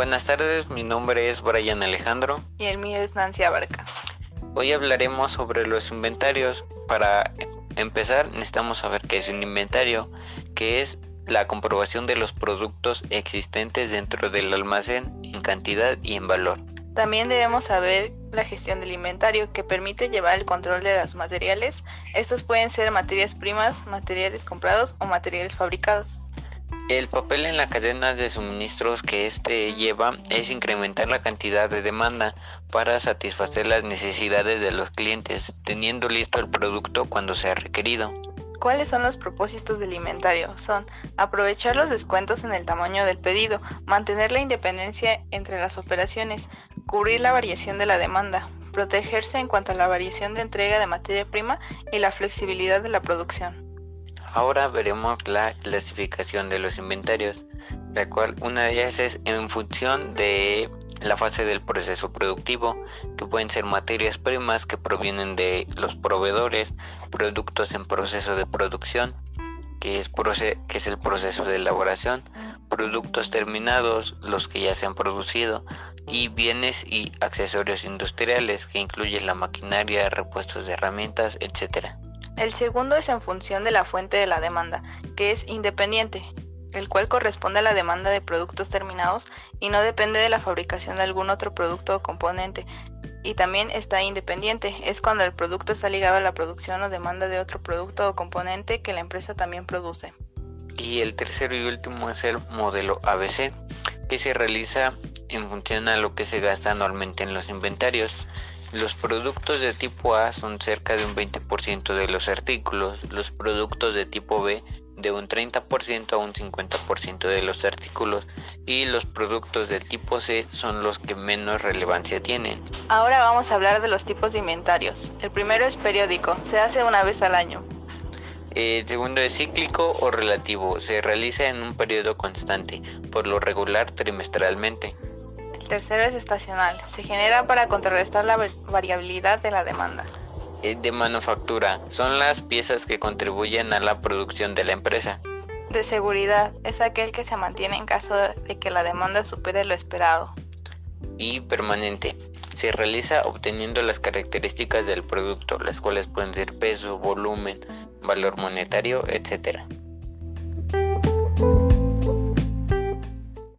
Buenas tardes, mi nombre es Brian Alejandro. Y el mío es Nancy Abarca. Hoy hablaremos sobre los inventarios. Para empezar, necesitamos saber qué es un inventario, que es la comprobación de los productos existentes dentro del almacén en cantidad y en valor. También debemos saber la gestión del inventario, que permite llevar el control de los materiales. Estos pueden ser materias primas, materiales comprados o materiales fabricados. El papel en la cadena de suministros que éste lleva es incrementar la cantidad de demanda para satisfacer las necesidades de los clientes, teniendo listo el producto cuando sea requerido. ¿Cuáles son los propósitos del inventario? Son aprovechar los descuentos en el tamaño del pedido, mantener la independencia entre las operaciones, cubrir la variación de la demanda, protegerse en cuanto a la variación de entrega de materia prima y la flexibilidad de la producción. Ahora veremos la clasificación de los inventarios, la cual una de ellas es en función de la fase del proceso productivo, que pueden ser materias primas que provienen de los proveedores, productos en proceso de producción, que es, el proceso de elaboración, productos terminados, los que ya se han producido, y bienes y accesorios industriales, que incluyen la maquinaria, repuestos de herramientas, etc. El segundo es en función de la fuente de la demanda, que es independiente, el cual corresponde a la demanda de productos terminados y no depende de la fabricación de algún otro producto o componente. Y también está independiente, es cuando el producto está ligado a la producción o demanda de otro producto o componente que la empresa también produce. Y el tercero y último es el modelo ABC, que se realiza en función a lo que se gasta anualmente en los inventarios. Los productos de tipo A son cerca de un 20% de los artículos, los productos de tipo B de un 30% a un 50% de los artículos y los productos de tipo C son los que menos relevancia tienen. Ahora vamos a hablar de los tipos de inventarios. El primero es periódico, se hace una vez al año. El segundo es cíclico o relativo, se realiza en un periodo constante, por lo regular trimestralmente tercero es estacional. Se genera para contrarrestar la variabilidad de la demanda. De manufactura. Son las piezas que contribuyen a la producción de la empresa. De seguridad. Es aquel que se mantiene en caso de que la demanda supere lo esperado. Y permanente. Se realiza obteniendo las características del producto, las cuales pueden ser peso, volumen, valor monetario, etc.